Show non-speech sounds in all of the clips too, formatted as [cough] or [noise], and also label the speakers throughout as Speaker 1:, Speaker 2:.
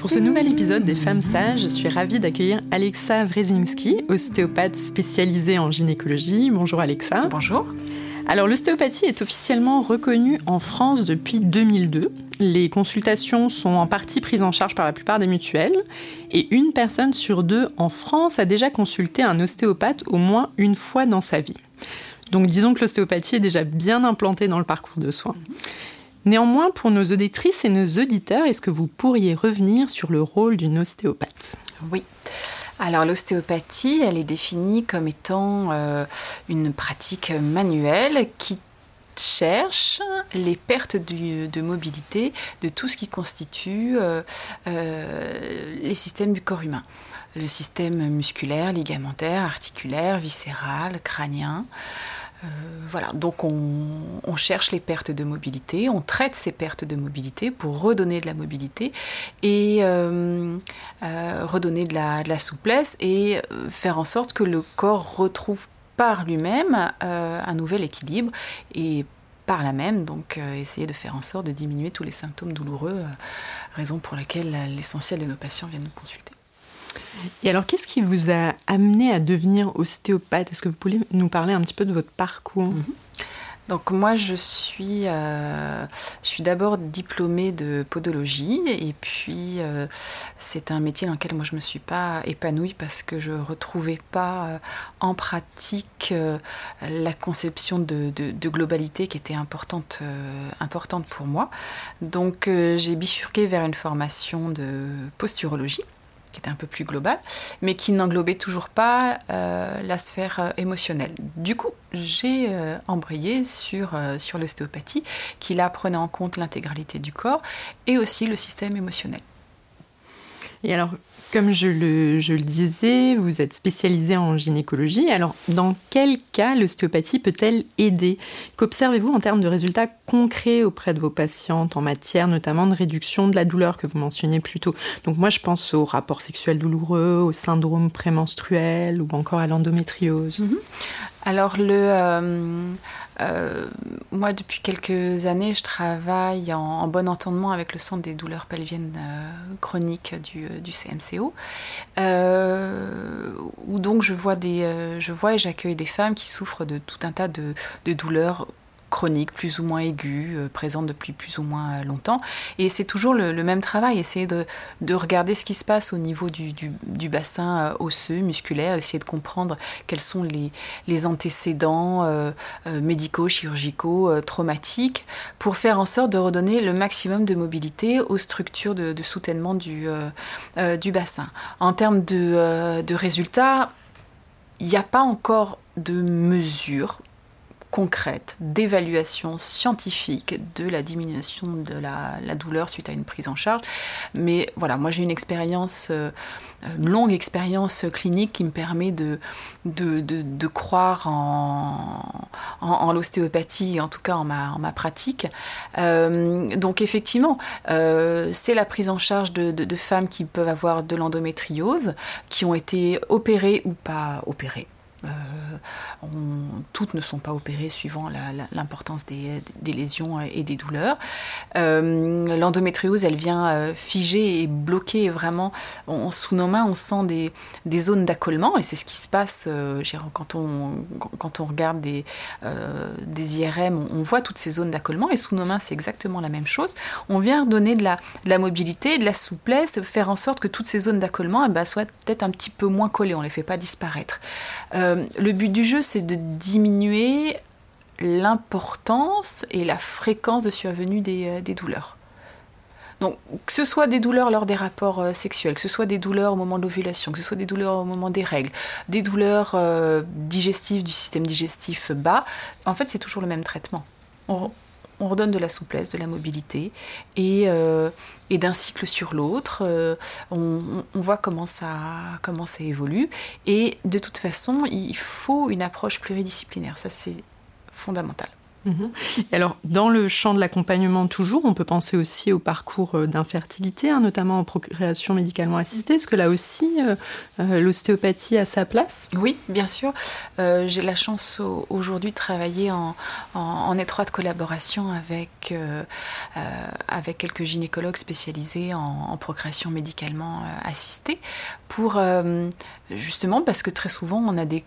Speaker 1: Pour ce nouvel épisode des Femmes Sages, je suis ravie d'accueillir Alexa Wrezinski, ostéopathe spécialisée en gynécologie. Bonjour Alexa.
Speaker 2: Bonjour.
Speaker 1: Alors l'ostéopathie est officiellement reconnue en France depuis 2002. Les consultations sont en partie prises en charge par la plupart des mutuelles et une personne sur deux en France a déjà consulté un ostéopathe au moins une fois dans sa vie. Donc disons que l'ostéopathie est déjà bien implantée dans le parcours de soins. Néanmoins, pour nos auditrices et nos auditeurs, est-ce que vous pourriez revenir sur le rôle d'une ostéopathe?
Speaker 2: Oui. Alors l'ostéopathie, elle est définie comme étant euh, une pratique manuelle qui cherche les pertes de mobilité de tout ce qui constitue euh, euh, les systèmes du corps humain. Le système musculaire, ligamentaire, articulaire, viscéral, crânien. Euh, voilà, donc on, cherche les pertes de mobilité, on traite ces pertes de mobilité pour redonner de la mobilité et euh, euh, redonner de la, de la, souplesse et faire en sorte que le corps retrouve par lui-même un nouvel équilibre et par là même donc essayer de faire en sorte de diminuer tous les symptômes douloureux, raison pour laquelle l'essentiel de nos patients viennent nous consulter.
Speaker 1: Et alors, qu'est-ce qui vous a amené à devenir ostéopathe? Est-ce que vous pouvez nous parler un petit peu de votre parcours? Mhm.
Speaker 2: Donc moi, je suis, euh, je suis d'abord diplômée de podologie et puis euh, c'est un métier dans lequel moi je me suis pas épanouie parce que je retrouvais pas euh, en pratique la conception de, de, globalité qui était importante, importante pour moi. Donc j'ai bifurqué vers une formation de posturologie qui était un peu plus global, mais qui n'englobait toujours pas euh, la sphère euh, émotionnelle. Du coup, j'ai euh, embrayé sur, sur l'ostéopathie, qui là prenait en compte l'intégralité du corps et aussi le système émotionnel.
Speaker 1: Et alors, comme je le, je le, disais, vous êtes spécialisé en gynécologie. Alors, dans quel cas l'ostéopathie peut-elle aider? Qu'observez-vous en termes de résultats concrets auprès de vos patientes en matière notamment de réduction de la douleur que vous mentionniez plus tôt? Donc, moi, je pense aux rapports sexuels douloureux, au syndrome prémenstruel ou encore à l'endométriose.
Speaker 2: Mhm. Alors, le. Euh, euh, moi, depuis quelques années, je travaille en, bon entendement avec le Centre des douleurs pelviennes euh, chroniques du, du CMCO, où donc je vois, des, je vois et j'accueille des femmes qui souffrent de tout un tas de douleurs chronique, plus ou moins aiguë, euh, présente depuis plus ou moins euh, longtemps. Et c'est toujours le, même travail, essayer de, regarder ce qui se passe au niveau du, bassin euh, osseux, musculaire, essayer de comprendre quels sont les, antécédents médicaux, chirurgicaux, traumatiques, pour faire en sorte de redonner le maximum de mobilité aux structures de, soutènement du, bassin. En termes de, de résultats, il n'y a pas encore de mesures concrète d'évaluation scientifique de la diminution de la, douleur suite à une prise en charge. Mais voilà, moi j'ai une expérience, euh, une longue expérience clinique qui me permet de, croire en, en, l'ostéopathie, en tout cas en ma, pratique. Euh, donc effectivement, euh, c'est la prise en charge de femmes qui peuvent avoir de l'endométriose, qui ont été opérées ou pas opérées toutes ne sont pas opérées suivant l'importance des, lésions et des douleurs. L'endométriose, elle vient figer et bloquer vraiment sous nos mains, on sent des, zones d'accollement et c'est ce qui se passe quand, on, regarde des, IRM, on, voit toutes ces zones d'accollement et sous nos mains, c'est exactement la même chose. On vient donner de la, mobilité, de la souplesse, faire en sorte que toutes ces zones d'accollement eh ben, soient peut-être un petit peu moins collées, on ne les fait pas disparaître. Euh, le but du jeu, c'est de diminuer l'importance et la fréquence de survenue des, euh, douleurs. Donc, que ce soit des douleurs lors des rapports euh, sexuels, que ce soit des douleurs au moment de l'ovulation, que ce soit des douleurs au moment des règles, des douleurs digestives du système digestif bas, en fait, c'est toujours le même traitement. On redonne de la souplesse, de la mobilité, et, euh, d'un cycle sur l'autre, euh, on, voit comment ça, comment ça évolue. Et de toute façon, il faut une approche pluridisciplinaire, ça c'est fondamental.
Speaker 1: Mhm. alors, dans le champ de l'accompagnement toujours, on peut penser aussi au parcours euh, d'infertilité, hein, notamment en procréation médicalement assistée. Est-ce que là aussi, euh, euh, l'ostéopathie a sa place?
Speaker 2: Oui, bien sûr. J'ai la chance aujourd'hui de travailler en, étroite collaboration avec, avec quelques gynécologues spécialisés en, en procréation médicalement assistée, pour justement parce que très souvent on a des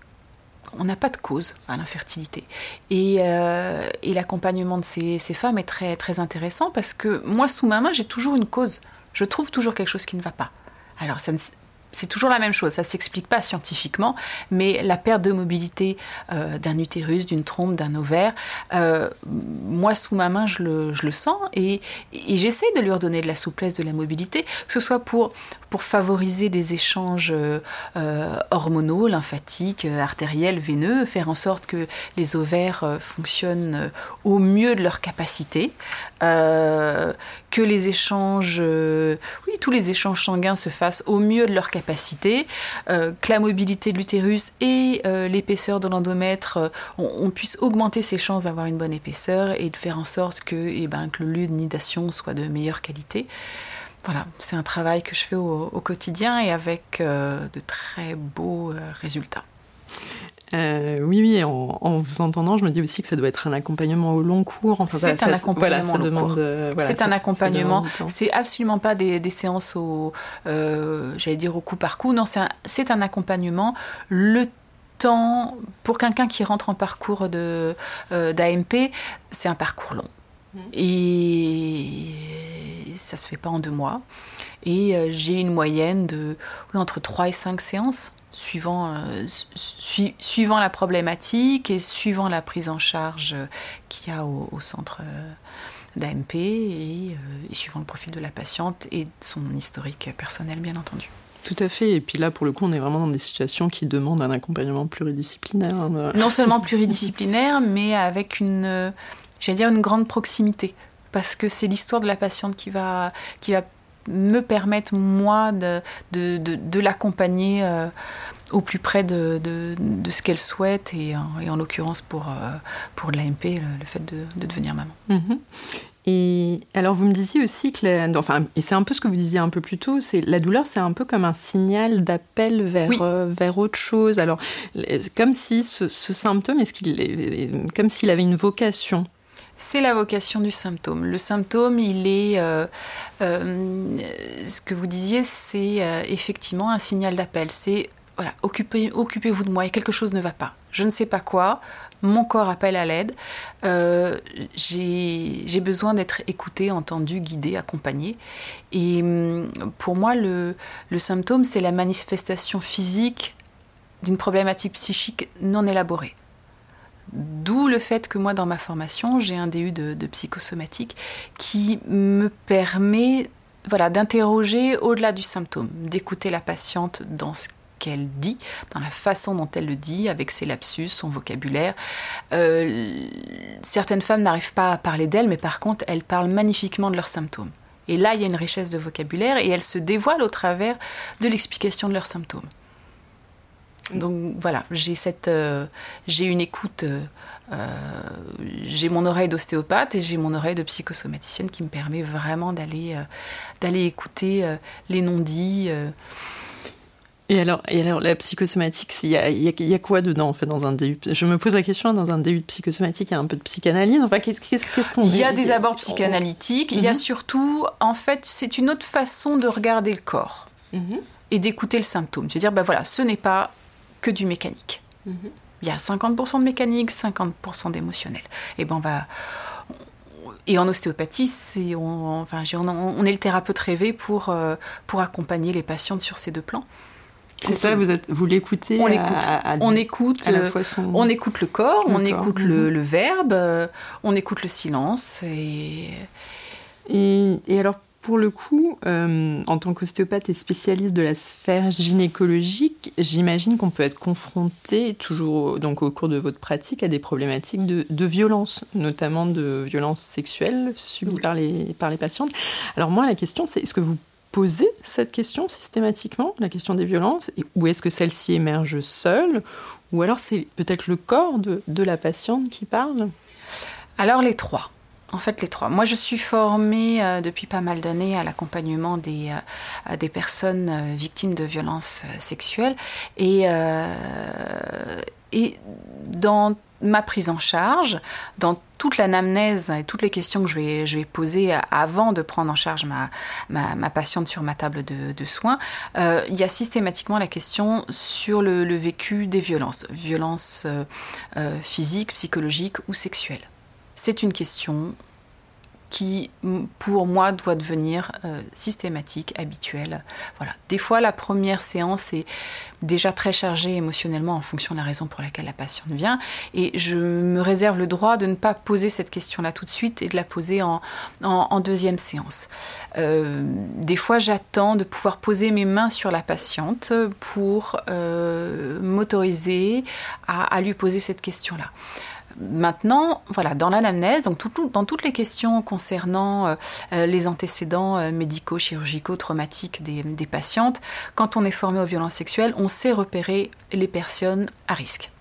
Speaker 2: on n'a pas de cause à l'infertilité. Et, euh, l'accompagnement de ces, femmes est très, intéressant parce que moi, sous ma main, j'ai toujours une cause. Je trouve toujours quelque chose qui ne va pas. Alors, c'est toujours la même chose, ça ne s'explique pas scientifiquement, mais la perte de mobilité euh, d'un utérus, d'une trompe, d'un ovaire, euh, moi sous ma main je le, sens et, et j'essaie de lui redonner de la souplesse, de la mobilité, que ce soit pour pour favoriser des échanges euh, euh, hormonaux, lymphatiques, euh, artériels, veineux, faire en sorte que les ovaires fonctionnent au mieux de leur capacité, que les échanges, oui, tous les échanges sanguins se fassent au mieux de leur capacité, que la mobilité de l'utérus et l'épaisseur de l'endomètre, on, puisse augmenter ses chances d'avoir une bonne épaisseur et de faire en sorte que, eh ben, que le lieu de nidation soit de meilleure qualité voilà, c'est un travail que je fais au, quotidien et avec euh, de très beaux euh, résultats.
Speaker 1: Euh, oui, oui, en, vous entendant, je me dis aussi que ça doit être un accompagnement au long cours.
Speaker 2: Enfin, c'est un accompagnement c'est un accompagnement. C'est absolument pas des, séances au, j'allais dire au coup par coup. Non, c'est un, accompagnement. Le temps pour quelqu'un qui rentre en parcours de d'AMP, c'est un parcours long. Mmh. Et ça se fait pas en deux mois. Et euh, j'ai une moyenne de entre 3 et 5 séances, suivant, euh, suivant la problématique et suivant la prise en charge qu'il y a au, centre euh, d'AMP et, suivant le profil de la patiente et son historique personnel, bien entendu.
Speaker 1: Tout à fait. Et puis là, pour le coup, on est vraiment dans des situations qui demandent un accompagnement pluridisciplinaire. Hein.
Speaker 2: Non seulement pluridisciplinaire, mais avec une, j'allais dire, une grande proximité parce que c'est l'histoire de la patiente qui va, qui va me permettre, moi, de, de, de, l'accompagner euh, au plus près de, de ce qu'elle souhaite, et, et en l'occurrence pour, euh, pour l'AMP, le, fait de, devenir maman.
Speaker 1: Mhm. Et alors vous me disiez aussi que, enfin, et c'est un peu ce que vous disiez un peu plus tôt, c'est la douleur, c'est un peu comme un signal d'appel vers euh, vers autre chose. Alors comme si ce, ce symptôme, est-ce qu'il, comme s'il avait une vocation?
Speaker 2: C'est la vocation du symptôme. Le symptôme, il est, euh, euh, ce que vous disiez, c'est euh, effectivement un signal d'appel. C'est, voilà, occupez, occupez-vous de moi, et quelque chose ne va pas. Je ne sais pas quoi, mon corps appelle à l'aide. j'ai besoin d'être écouté, entendu, guidé, accompagné. Et hum, pour moi, le symptôme, c'est la manifestation physique d'une problématique psychique non élaborée. D'où le fait que moi, dans ma formation, j'ai un DU de, psychosomatique qui me permet voilà, d'interroger au-delà du symptôme, d'écouter la patiente dans ce qu'elle dit, dans la façon dont elle le dit, avec ses lapsus, son vocabulaire. Euh, certaines femmes n'arrivent pas à parler d'elles, mais par contre, elles parlent magnifiquement de leurs symptômes. Et là, il y a une richesse de vocabulaire et elles se dévoilent au travers de l'explication de leurs symptômes. Donc voilà, j'ai cette, euh, j'ai une écoute, euh, euh, j'ai mon oreille d'ostéopathe et j'ai mon oreille de psychosomaticienne qui me permet vraiment d'aller, d'aller écouter les non-dits.
Speaker 1: Et alors, et alors la psychosomatique, il y a, y a, quoi dedans en fait dans un DU Je me pose la question, dans un DU de psychosomatique, il y a un peu de psychanalyse? Enfin, qu'est-ce qu'on
Speaker 2: Il y a des abords psychanalytiques. Il y a mhm. surtout, en fait, c'est une autre façon de regarder le corps mhm. et d'écouter le symptôme. C'est-à-dire, ben voilà, ce n'est pas que du mécanique. Mhm. Il y a 50% de mécanique, 50% d'émotionnel. Et ben on va et en ostéopathie, on, enfin, on, est le thérapeute rêvé pour, euh, pour accompagner les patientes sur ces deux plans.
Speaker 1: C'est ça, vous, êtes, vous l'écoutez
Speaker 2: On l'écoute. on écoute, on écoute le corps, on écoute le, mhm. le, verbe, euh, on écoute le silence. Et...
Speaker 1: Et, et alors, pour le coup, euh, en tant qu'ostéopathe et spécialiste de la sphère gynécologique, j'imagine qu'on peut être confronté, toujours donc au cours de votre pratique, à des problématiques de, violence, notamment de violences sexuelles subies par, les, par les patientes. Alors moi, la question, c'est est-ce que vous posez cette question systématiquement, la question des violences, ou est-ce que celle-ci émerge seule, ou alors c'est peut-être le corps de, de la patiente qui parle?
Speaker 2: Alors les trois. En fait, les trois. Moi, je suis formée euh, depuis pas mal d'années à l'accompagnement des, euh, des personnes euh, victimes de violences sexuelles. Et, et dans ma prise en charge, dans toute l'anamnèse et toutes les questions que je vais, je vais poser avant de prendre en charge ma, ma, patiente sur ma table de, soins, il y a systématiquement la question sur le, vécu des violences, violences physiques, psychologiques ou sexuelles c'est une question qui, pour moi, doit devenir euh, systématique, habituelle. Voilà. Des fois, la première séance est déjà très chargée émotionnellement en fonction de la raison pour laquelle la patiente vient. Et je me réserve le droit de ne pas poser cette question-là tout de suite et de la poser en, deuxième séance. Euh, des fois, j'attends de pouvoir poser mes mains sur la patiente pour euh, m'autoriser à lui poser cette question-là. Maintenant, voilà, dans l'anamnèse, donc dans toutes les questions concernant euh, euh, les antécédents euh, médicaux, chirurgicaux, traumatiques des, des patientes, quand on est formé aux violences sexuelles, on sait repérer les personnes à risque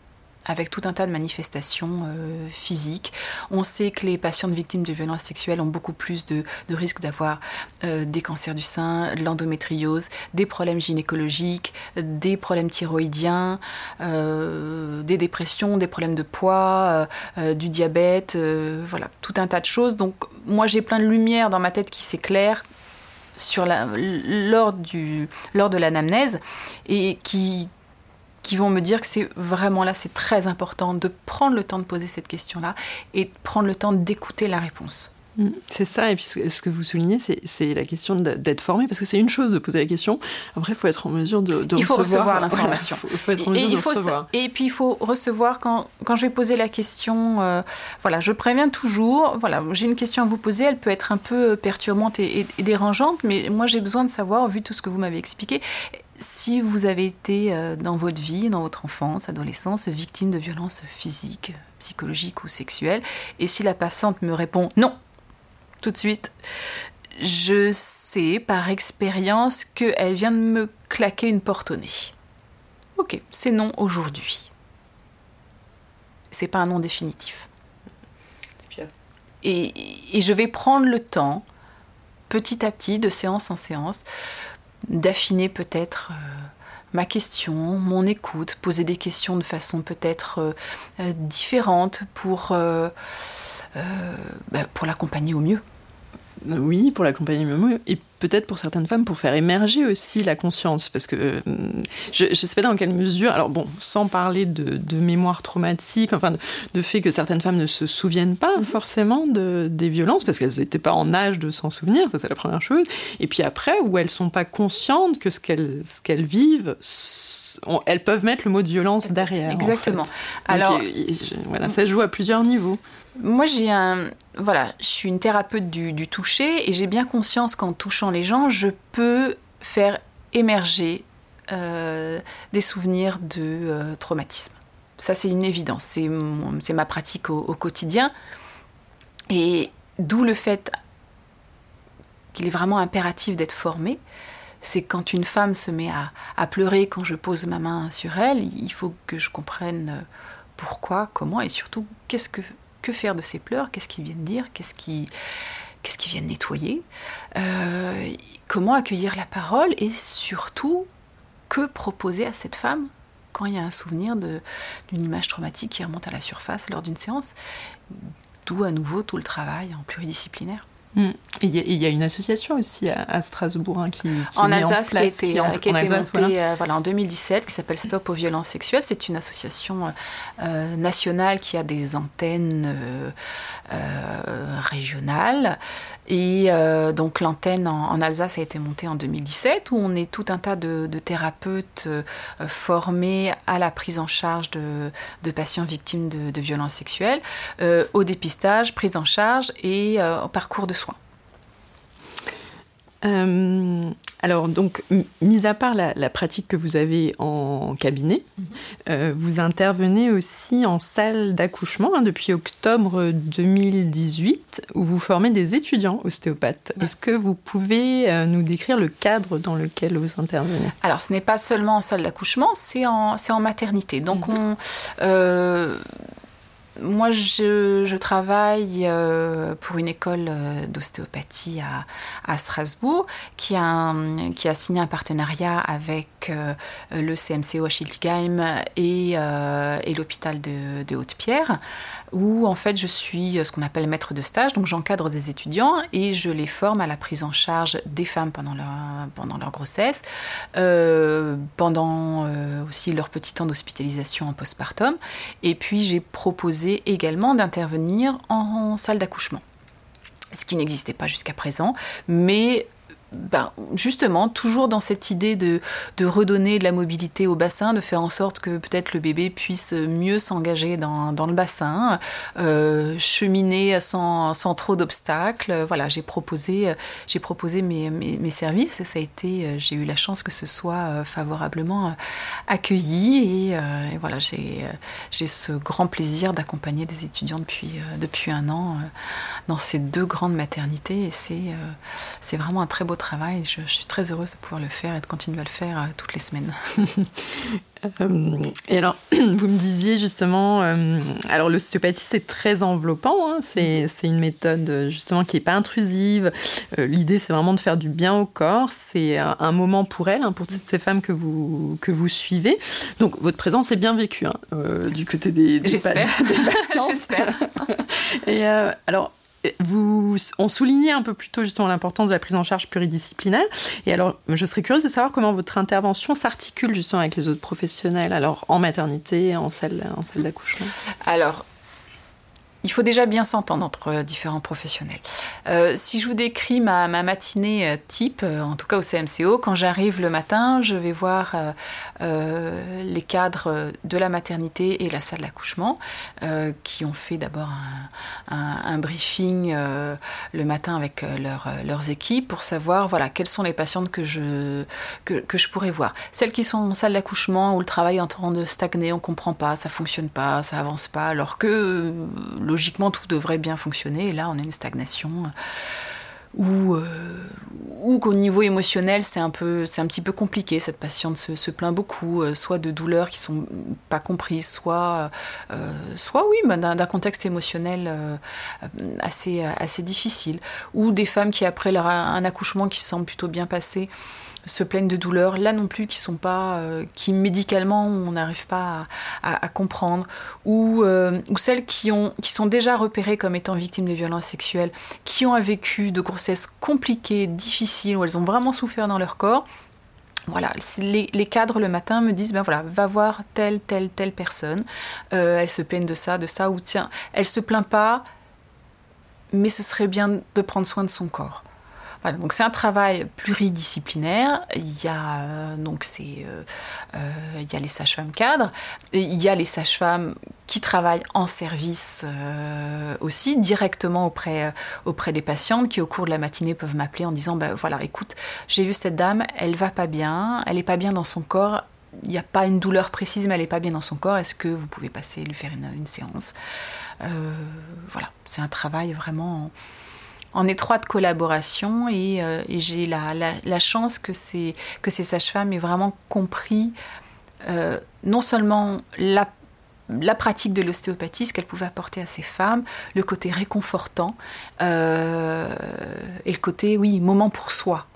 Speaker 2: avec tout un tas de manifestations euh, physiques. On sait que les patientes victimes de violences sexuelles ont beaucoup plus de, risques d'avoir euh, des cancers du sein, de l'endométriose, des problèmes gynécologiques, des problèmes thyroïdiens, euh, des dépressions, des problèmes de poids, du diabète, voilà, tout un tas de choses. Donc moi j'ai plein de lumière dans ma tête qui s'éclaire lors, lors de l'anamnèse et qui, qui vont me dire que c'est vraiment là, c'est très important de prendre le temps de poser cette question-là et de prendre le temps d'écouter la réponse.
Speaker 1: Mm. C'est ça, et puis ce que vous soulignez, c'est la question d'être formé, parce que c'est une chose de poser la question, après il faut être en mesure de,
Speaker 2: de il faut recevoir, l'information. il faut, être en mesure et, de recevoir. Et puis il faut recevoir quand, quand je vais poser la question, euh, voilà, je préviens toujours, voilà, j'ai une question à vous poser, elle peut être un peu perturbante et dérangeante, mais moi j'ai besoin de savoir, vu tout ce que vous m'avez expliqué, si vous avez été euh, dans votre vie, dans votre enfance, adolescence, victime de violences physiques, psychologiques ou sexuelles, et si la patiente me répond non, tout de suite, je sais par expérience qu'elle vient de me claquer une porte au nez. Ok, c'est non aujourd'hui. C'est pas un non définitif. Et, et je vais prendre le temps, petit à petit, de séance en séance, d'affiner peut-être euh, ma question, mon écoute, poser des questions de façon peut-être euh, euh, différente pour, bah, pour l'accompagner au mieux.
Speaker 1: Oui, pour l'accompagner au mieux. Peut-être pour certaines femmes pour faire émerger aussi la conscience, parce que euh, je ne sais pas dans quelle mesure, alors bon, sans parler de, mémoire traumatique, enfin de, fait que certaines femmes ne se souviennent pas mhm. forcément de, des violences, parce qu'elles n'étaient pas en âge de s'en souvenir, ça c'est la première chose, et puis après, où elles sont pas conscientes que ce qu'elles qu'elles vivent, elles peuvent mettre le mot de violence derrière.
Speaker 2: Exactement. Alors,
Speaker 1: voilà, ça joue à plusieurs niveaux.
Speaker 2: Moi, j'ai un. Voilà, je suis une thérapeute du, toucher et j'ai bien conscience qu'en touchant les gens, je peux faire émerger euh, des souvenirs de euh, traumatisme. Ça, c'est une évidence. C'est ma pratique au, quotidien. Et d'où le fait qu'il est vraiment impératif d'être formé. C'est quand une femme se met à, à, pleurer quand je pose ma main sur elle, il faut que je comprenne pourquoi, comment et surtout qu'est-ce que que faire de ces pleurs Qu'est-ce qu'ils viennent dire Qu'est-ce qui qu'est-ce qu'ils viennent nettoyer euh, Comment accueillir la parole Et surtout, que proposer à cette femme quand il y a un souvenir d'une image traumatique qui remonte à la surface lors d'une séance. D'où à nouveau tout le travail en pluridisciplinaire.
Speaker 1: Mm. il y, a une association aussi à, Strasbourg hein, qui,
Speaker 2: en Alsace, qui a été, qui montée euh, voilà. en 2017, qui s'appelle Stop aux violences sexuelles. C'est une association euh, nationale qui a des antennes euh, régionales. Et donc l'antenne en, Alsace a été montée en 2017, où on est tout un tas de, thérapeutes formés à la prise en charge de, patients victimes de, de violences sexuelles, au dépistage, prise en charge et au parcours de
Speaker 1: euh, alors, donc, mis à part la, pratique que vous avez en cabinet, mhm. euh, vous intervenez aussi en salle d'accouchement hein, depuis octobre 2018, où vous formez des étudiants ostéopathes. Est-ce que vous pouvez euh, nous décrire le cadre dans lequel vous intervenez?
Speaker 2: Alors, ce n'est pas seulement en salle d'accouchement, c'est en, en maternité. Donc, mhm. on moi, je, travaille euh, pour une école euh, d'ostéopathie à, Strasbourg qui a, signé un partenariat avec euh, le CMCO à et, l'hôpital de Haute-Pierre où en fait je suis ce qu'on appelle maître de stage, donc j'encadre des étudiants et je les forme à la prise en charge des femmes pendant leur, pendant leur grossesse, pendant aussi leur petit temps d'hospitalisation en postpartum, et puis j'ai proposé également d'intervenir en salle d'accouchement. Ce qui n'existait pas jusqu'à présent, mais ben, justement, toujours dans cette idée de, redonner de la mobilité au bassin, de faire en sorte que peut-être le bébé puisse mieux s'engager dans, le bassin, euh, cheminer sans, trop d'obstacles. Voilà, j'ai proposé, j'ai proposé mes, services et ça a été, j'ai eu la chance que ce soit euh, favorablement accueilli et, euh, et voilà, j'ai, j'ai ce grand plaisir d'accompagner des étudiants depuis, depuis un an dans ces deux grandes maternités et c'est, c'est vraiment un très beau travail. Je, suis très heureuse de pouvoir le faire et de continuer à le faire euh, toutes les semaines. [laughs]
Speaker 1: Euh, et alors, [clears throat] vous me disiez justement, euh, alors l'ostéopathie c'est très enveloppant, hein. c'est, une méthode justement qui n'est pas intrusive. l'idée c'est vraiment de faire du bien au corps, c'est un, moment pour elle, hein, pour toutes ces femmes que vous, que vous suivez. Donc votre présence est bien vécue hein, du côté des, des,
Speaker 2: J'espère. patients. [laughs] [laughs] J'espère.
Speaker 1: et alors, vous, on soulignait un peu plus tôt justement l'importance de la prise en charge pluridisciplinaire. Et alors, je serais curieuse de savoir comment votre intervention s'articule justement avec les autres professionnels, alors en maternité, en salle, en salle d'accouchement.
Speaker 2: Alors, il faut déjà bien s'entendre entre euh, différents professionnels. Euh, si je vous décris ma, matinée euh, type, en tout cas au CMCO, quand j'arrive le matin, je vais voir les cadres de la maternité et la salle d'accouchement qui ont fait d'abord un, briefing le matin avec leurs équipes pour savoir voilà, quelles sont les patientes que je, que, pourrais voir. Celles qui sont en salle d'accouchement où le travail est en train de stagner, on ne comprend pas, ça ne fonctionne pas, ça avance pas, alors que logiquement, tout devrait bien fonctionner. Et là, on a une stagnation. Ou, euh, ou qu'au niveau émotionnel, c'est un, peu, c'est un petit peu compliqué. Cette patiente se, plaint beaucoup, euh, soit de douleurs qui sont pas comprises, soit, euh, oui, bah, d'un, contexte émotionnel assez, assez difficile. Ou des femmes qui, après leur, un accouchement qui semble plutôt bien passé, se plaignent de douleurs, là non plus, qui sont pas, euh, qui médicalement on n'arrive pas à, comprendre, ou, euh, ou celles qui, ont, qui sont déjà repérées comme étant victimes de violences sexuelles, qui ont vécu de grossesses compliquées, difficiles, où elles ont vraiment souffert dans leur corps. Voilà, les, les, cadres le matin me disent, ben voilà, va voir telle, telle, telle personne, euh, elle se plaigne de ça, de ça, ou tiens, elle se plaint pas, mais ce serait bien de prendre soin de son corps donc c'est un travail pluridisciplinaire. Il y a euh, donc c'est euh, euh, il y a les sages-femmes cadres, il y a les sages-femmes qui travaillent en service aussi directement auprès auprès des patientes qui au cours de la matinée peuvent m'appeler en disant ben voilà écoute j'ai vu cette dame elle va pas bien elle est pas bien dans son corps il n'y a pas une douleur précise, mais elle n'est pas bien dans son corps. Est-ce que vous pouvez passer, lui faire une, une séance? Voilà, c'est un travail vraiment en étroite collaboration et, euh, j'ai la, chance que ces, que ces sages-femmes aient vraiment compris euh, non seulement la, pratique de l'ostéopathie, ce qu'elle pouvait apporter à ces femmes, le côté réconfortant euh, et le côté, oui, moment pour soi.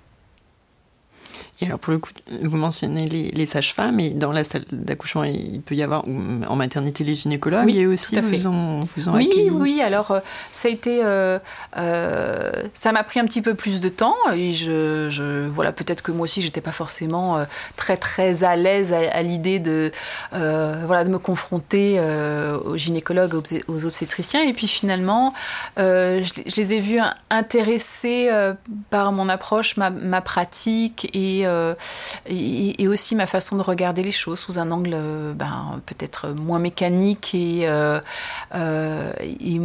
Speaker 1: Et alors pour le coup, vous mentionnez les, sages-femmes, et dans la salle d'accouchement, il peut y avoir, en maternité, les gynécologues,
Speaker 2: oui,
Speaker 1: et aussi vous en, vous
Speaker 2: Oui, oui, alors euh, ça a été, euh, euh, ça m'a pris un petit peu plus de temps, et je, je voilà, peut-être que moi aussi, j'étais pas forcément très très à l'aise à, l'idée de, voilà, de me confronter aux gynécologues, aux, obstétriciens, et puis finalement, je, je, les ai vus intéressés par mon approche, ma, ma pratique, et euh, et, aussi ma façon de regarder les choses sous un angle euh, ben, peut-être moins mécanique et, euh,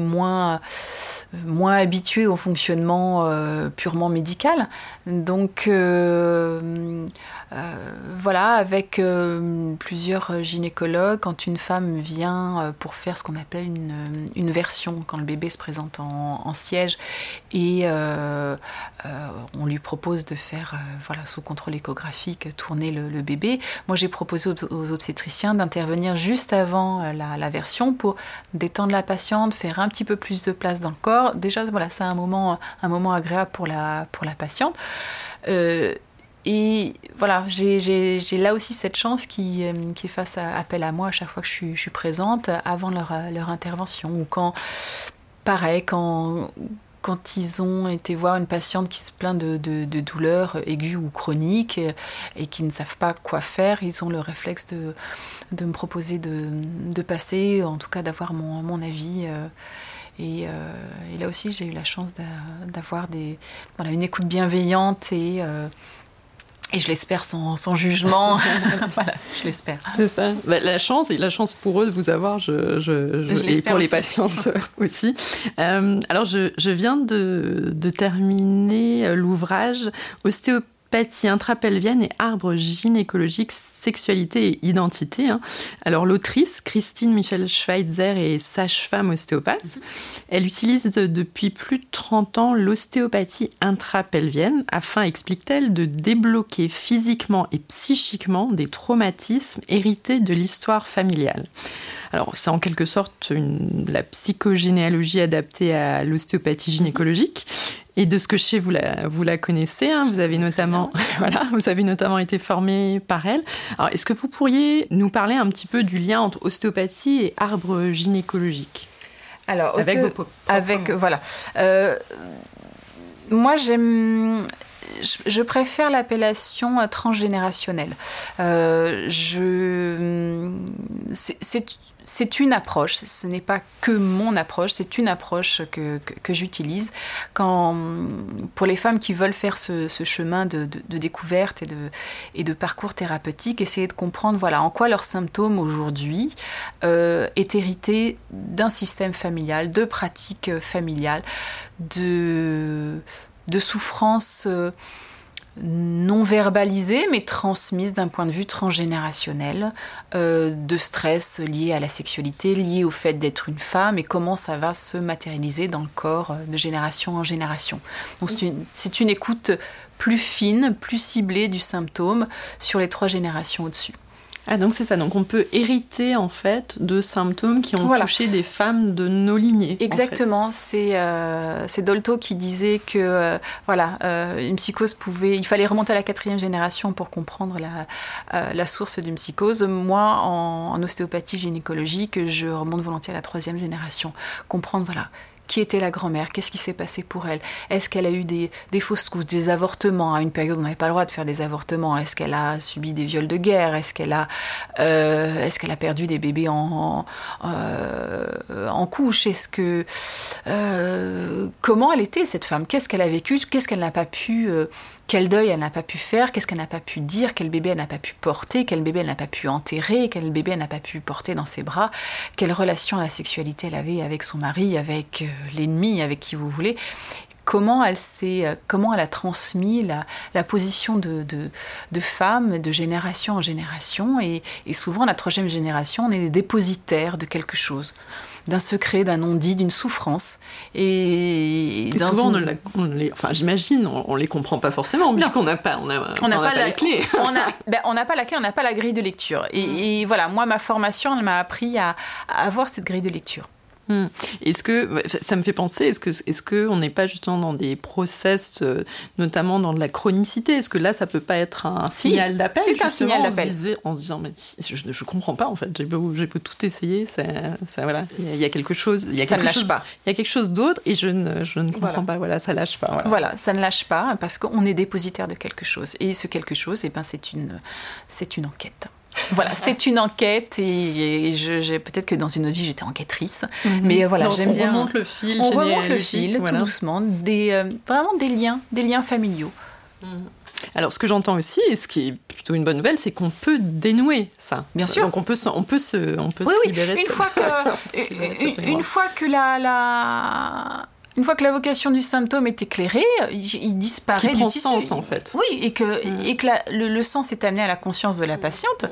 Speaker 2: moins habitué au fonctionnement purement médical. Donc euh, voilà, avec euh, plusieurs gynécologues, quand une femme vient euh, pour faire ce qu'on appelle une, une, version, quand le bébé se présente en, siège, et on lui propose de faire, voilà, sous contrôle échographique, tourner le, bébé. Moi, j'ai proposé aux, obstétriciens d'intervenir juste avant la, version pour détendre la patiente, faire un petit peu plus de place dans le corps. Déjà, voilà, c'est un moment, un moment agréable pour la, pour la patiente. Et voilà, j'ai là aussi cette chance qui, euh, qui fasse appel à moi à chaque fois que je suis, présente avant leur, leur, intervention. Ou quand, pareil, quand, quand ils ont été voir une patiente qui se plaint de, douleurs aiguës ou chroniques et, qui ne savent pas quoi faire, ils ont le réflexe de, de me proposer de, passer, en tout cas d'avoir mon, avis. Euh, et, euh, et, là aussi, j'ai eu la chance d'avoir voilà, une écoute bienveillante et et je l'espère sans, sans, jugement. [laughs] [laughs] voilà, je l'espère.
Speaker 1: Bah, la chance, et la chance pour eux de vous avoir, je, je, je et pour les patientes [laughs] aussi. Euh, alors, je, je viens de, de terminer l'ouvrage Ostéopathie pathie intrapelvienne et arbre gynécologique, sexualité et identité. Hein. Alors l'autrice, Christine Michel Schweitzer, est sage-femme ostéopathe. Elle utilise depuis plus de 30 ans l'ostéopathie intrapelvienne afin, explique-t-elle, de débloquer physiquement et psychiquement des traumatismes hérités de l'histoire familiale. Alors c'est en quelque sorte la psychogénéalogie adaptée à l'ostéopathie gynécologique. Et de ce que je sais, vous la, vous la connaissez. Hein, vous avez notamment, [laughs] voilà, vous avez notamment été formé par elle. Alors, est-ce que vous pourriez nous parler un petit peu du lien entre ostéopathie et arbre gynécologique?
Speaker 2: Alors, avec, vos avec voilà. Euh, moi, j'aime je, préfère l'appellation transgénérationnelle. Euh, c'est une approche, ce n'est pas que mon approche, c'est une approche que, j'utilise pour les femmes qui veulent faire ce, chemin de, découverte et de, et de parcours thérapeutique, essayer de comprendre voilà, en quoi leurs symptômes aujourd'hui euh, est hérité d'un système familial, de pratiques familiales, de, de souffrances. Euh, non verbalisée, mais transmise d'un point de vue transgénérationnel, euh, de stress lié à la sexualité, lié au fait d'être une femme et comment ça va se matérialiser dans le corps euh, de génération en génération. Donc c'est une écoute plus fine, plus ciblée du symptôme sur les trois générations au-dessus.
Speaker 1: Ah donc c'est ça, donc on peut hériter en fait de symptômes qui ont touché des femmes de nos lignées.
Speaker 2: Exactement, euh, c'est Dolto qui disait que euh, voilà, euh, une psychose pouvait, il fallait remonter à la quatrième génération pour comprendre la, la source d'une psychose. Moi, en, en ostéopathie gynécologique, je remonte volontiers à la troisième génération, comprendre voilà qui était la grand-mère Qu'est-ce qui s'est passé pour elle? Est-ce qu'elle a eu des, fausses couches, des avortements? À une période où on n'avait pas le droit de faire des avortements. Est-ce qu'elle a subi des viols de guerre? Est-ce qu'elle a, euh, perdu des bébés en, euh, couche? Est-ce que euh, comment elle était cette femme? Qu'est-ce qu'elle a vécu? Qu'est-ce qu'elle n'a pas pu quel deuil elle n'a pas pu faire, qu'est-ce qu'elle n'a pas pu dire, quel bébé elle n'a pas pu porter, quel bébé elle n'a pas pu enterrer, quel bébé elle n'a pas pu porter dans ses bras, quelle relation la sexualité elle avait avec son mari, avec euh, l'ennemi, avec qui vous voulez comment elle, euh, comment elle a transmis la, position de, de, femme de génération en génération. Et, souvent, la troisième génération, on est les dépositaires de quelque chose d'un secret, d'un non-dit, d'une souffrance.
Speaker 1: Et, souvent, on, les, enfin, j'imagine, on, ne les comprend pas forcément, puisqu'on n'a pas, on on n'a pas, la, clé. [laughs]
Speaker 2: Ben, on n'a pas la clé, on n'a pas la grille de lecture. Et, voilà, moi, ma formation, elle m'a appris à, avoir cette grille de lecture.
Speaker 1: Hmm. Est-ce que ça me fait penser, est-ce que est-ce que on n'est pas justement dans des process, euh, notamment dans de la chronicité? Est-ce que là, ça peut pas être un signal d'appel
Speaker 2: C'est un signal d'appel.
Speaker 1: En, se disant, mais je, je comprends pas en fait. J'ai beau, j'ai tout essayer, ça, ça voilà, il y, a quelque chose, il y a
Speaker 2: ça
Speaker 1: quelque
Speaker 2: ne lâche
Speaker 1: chose,
Speaker 2: pas.
Speaker 1: Il y a quelque chose d'autre et je ne, je ne comprends pas. Voilà, ça lâche pas. Voilà.
Speaker 2: voilà. ça ne lâche pas parce qu'on est dépositaire de quelque chose et ce quelque chose, et eh ben, c'est une, c'est une enquête. [laughs] Voilà, c'est une enquête et, je, peut-être que dans une autre vie j'étais enquêtrice, mm-hmm. mais voilà, j'aime bien.
Speaker 1: On remonte le fil.
Speaker 2: On remonte le fil tout doucement, des, euh, vraiment des liens, des liens familiaux.
Speaker 1: Mm. Alors, ce que j'entends aussi, et ce qui est plutôt une bonne nouvelle, c'est qu'on peut dénouer ça.
Speaker 2: Bien sûr.
Speaker 1: Donc, on peut, on peut se, on peut
Speaker 2: oui,
Speaker 1: se libérer
Speaker 2: oui. Une, fois que, [laughs] une, fois que la, la, une fois que la vocation du symptôme est éclairée, il, disparaît
Speaker 1: Qui prend
Speaker 2: du
Speaker 1: sens, en fait.
Speaker 2: Oui, et que, mm. et que le, le, sens est amené à la conscience de la patiente.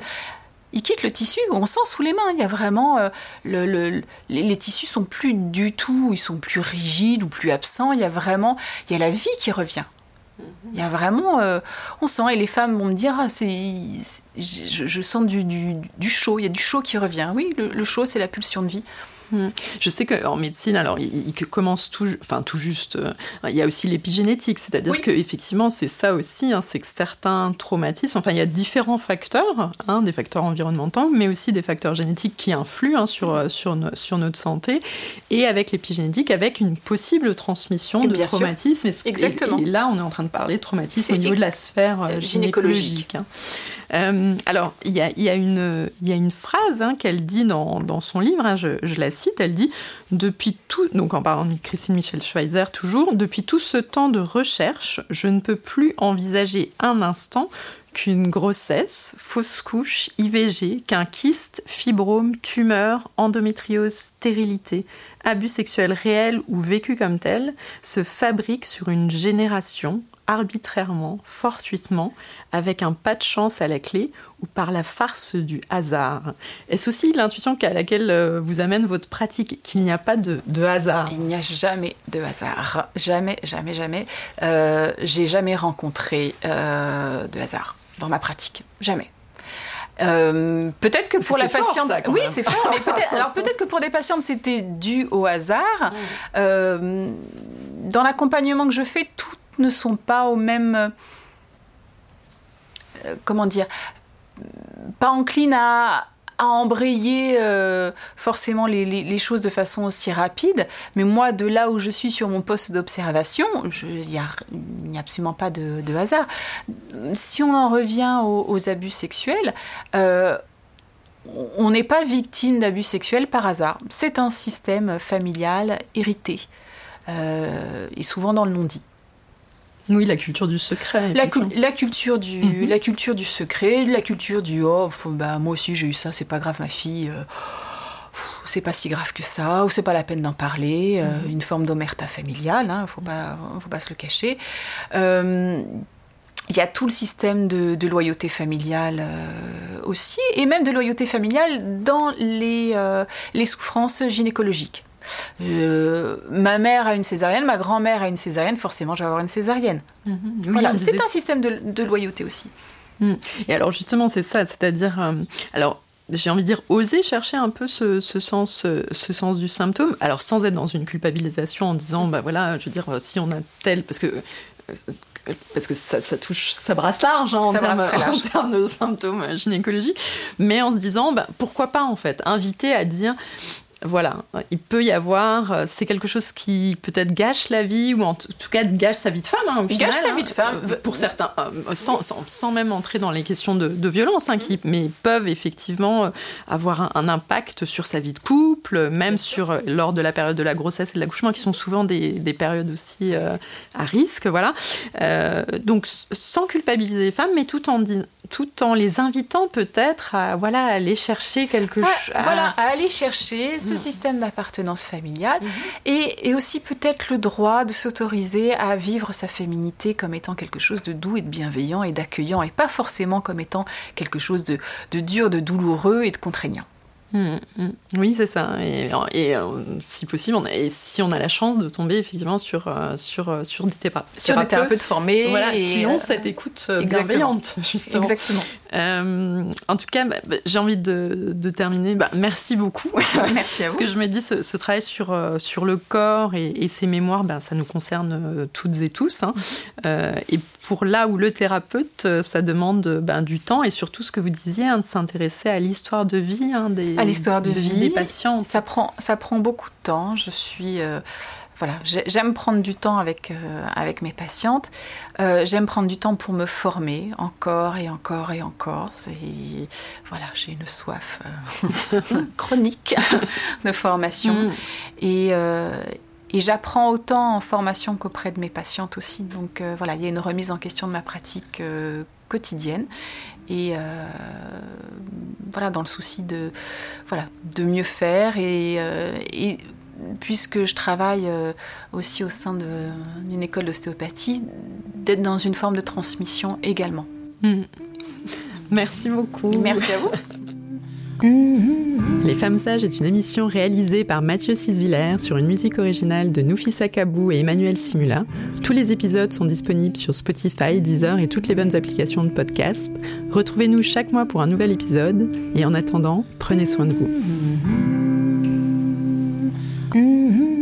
Speaker 2: Il quitte le tissu, on sent sous les mains. Il y a vraiment euh, le, le, les, les, tissus sont plus du tout, ils sont plus rigides ou plus absents. Il y a vraiment, il y a la vie qui revient. Il y a vraiment, euh, on sent, et les femmes vont me dire, ah, c'est, je, je, sens du, du, du, chaud, il y a du chaud qui revient. Oui, le, le chaud, c'est la pulsion de vie.
Speaker 1: Hmm. Je sais qu'en médecine, alors il, commence tout, enfin tout juste, euh, il y a aussi l'épigénétique, c'est-à-dire qu'effectivement, que effectivement c'est ça aussi, hein, c'est que certains traumatismes, enfin il y a différents facteurs, hein, des facteurs environnementaux, mais aussi des facteurs génétiques qui influent hein, sur, euh, sur, sur, notre santé, et avec l'épigénétique, avec une possible transmission de traumatisme.
Speaker 2: Exactement.
Speaker 1: Et, là, on est en train de parler de traumatisme au niveau de la sphère euh, gynécologique. Euh, alors, il y a, une, phrase hein, qu'elle dit dans, son livre, hein, je, je, la cite, elle dit Depuis tout, donc en parlant de Christine Michel Schweitzer toujours, depuis tout ce temps de recherche, je ne peux plus envisager un instant qu'une grossesse, fausse couche, IVG, qu'un kyste, fibrome, tumeur, endométriose, stérilité, abus sexuel réel ou vécu comme tel, se fabrique sur une génération arbitrairement, fortuitement, avec un pas de chance à la clé ou par la farce du hasard. Est-ce aussi l'intuition à laquelle euh, vous amène votre pratique, qu'il n'y a pas de, hasard?
Speaker 2: Il n'y a jamais de hasard. Jamais, jamais, jamais. Euh, J'ai jamais rencontré euh, de hasard dans ma pratique. Jamais. Euh, peut-être que pour la patiente, oui, c'est fort, mais alors peut-être que pour des patientes c'était dû au hasard. Mm. Euh, dans l'accompagnement que je fais, toutes ne sont pas au même, euh, comment dire, pas enclines à, embrayer euh, forcément les, choses de façon aussi rapide. Mais moi, de là où je suis sur mon poste d'observation, il n'y a, absolument pas de, hasard. Si on en revient aux, abus sexuels, euh, on n'est pas victime d'abus sexuels par hasard. C'est un système familial hérité, euh, et souvent dans le non-dit.
Speaker 1: Oui, la culture du secret.
Speaker 2: La, la, culture du, mm -hmm. la culture du secret, la culture du oh, bah, moi aussi j'ai eu ça, c'est pas grave, ma fille. Euh, c'est pas si grave que ça, ou c'est pas la peine d'en parler. Euh, mm -hmm. Une forme d'omerta familiale, hein, faut, pas, faut pas se le cacher. Euh, il y a tout le système de, de loyauté familiale euh, aussi, et même de loyauté familiale dans les, euh, les souffrances gynécologiques. Euh, ma mère a une césarienne, ma grand-mère a une césarienne, forcément je vais avoir une césarienne. Mmh. Oui, voilà, c'est un système de, de, loyauté aussi.
Speaker 1: Mmh. Et alors justement c'est ça, c'est-à-dire, euh, alors j'ai envie de dire, oser chercher un peu ce, ce, sens, ce sens du symptôme, alors sans être dans une culpabilisation en disant, bah voilà, je veux dire, si on a tel, parce que parce que ça, ça, touche, ça brasse large, hein, en, termes, large. en, termes, de symptômes gynécologiques, mais en se disant, bah, pourquoi pas en fait, inviter à dire, voilà, il peut y avoir, euh, c'est quelque chose qui peut-être gâche la vie, ou en tout cas gâche sa vie de femme. Hein, au
Speaker 2: final, gâche sa
Speaker 1: hein,
Speaker 2: vie de femme.
Speaker 1: Pour certains, euh, sans, sans, sans, même entrer dans les questions de, de violence, hein, qui mais peuvent effectivement euh, avoir un, un, impact sur sa vie de couple, même sur lors de la période de la grossesse et de l'accouchement, qui sont souvent des, des périodes aussi euh, à risque. Voilà. Euh, donc sans culpabiliser les femmes, mais tout en, tout en les invitant peut-être à, voilà, aller chercher quelque chose.
Speaker 2: Voilà, à aller chercher ce mmh. système d'appartenance familiale mmh. et, et, aussi peut-être le droit de s'autoriser à vivre sa féminité comme étant quelque chose de doux et de bienveillant et d'accueillant et pas forcément comme étant quelque chose de, de dur, de douloureux et de contraignant.
Speaker 1: Mmh, mmh. Oui, c'est ça. Et, et euh, si possible, on a, et si on a la chance de tomber effectivement sur, euh, sur, euh, sur des thérapeutes,
Speaker 2: sur des thérapeutes formés
Speaker 1: voilà, et qui ont cette écoute bienveillante, justement.
Speaker 2: Exactement.
Speaker 1: Euh, en tout cas, bah, bah, j'ai envie de, terminer. Bah, merci beaucoup. [laughs]
Speaker 2: Merci à vous.
Speaker 1: Parce que je me dis, ce, travail sur, euh, sur le corps et, ses mémoires, ben, ça nous concerne euh, toutes et tous. Hein. et pour là où le thérapeute, ça demande ben, du temps et surtout ce que vous disiez, hein, de s'intéresser à l'histoire de vie hein, des,
Speaker 2: à l'histoire de, vie
Speaker 1: des patients.
Speaker 2: Ça prend, ça prend beaucoup de temps. Je suis voilà, j'aime prendre du temps avec, euh, avec mes patientes. Euh, j'aime prendre du temps pour me former encore et encore et encore. Voilà, j'ai une soif euh, [laughs] chronique [laughs] de formation. Mm. Et, et j'apprends autant en formation qu'auprès de mes patientes aussi. Donc voilà, il y a une remise en question de ma pratique quotidienne. Et voilà, dans le souci de, voilà, de mieux faire et, et puisque je travaille euh, aussi au sein d'une école d'ostéopathie, d'être dans une forme de transmission également. Hmm.
Speaker 1: Merci beaucoup.
Speaker 2: Merci à vous.
Speaker 1: Les Femmes Sages est une émission réalisée par Mathieu Sisviller sur une musique originale de Noufissa Kabou et Emmanuel Simula. Tous les épisodes sont disponibles sur Spotify, Deezer et toutes les bonnes applications de podcast. Retrouvez-nous chaque mois pour un nouvel épisode et en attendant, prenez soin de vous. Mm-hmm.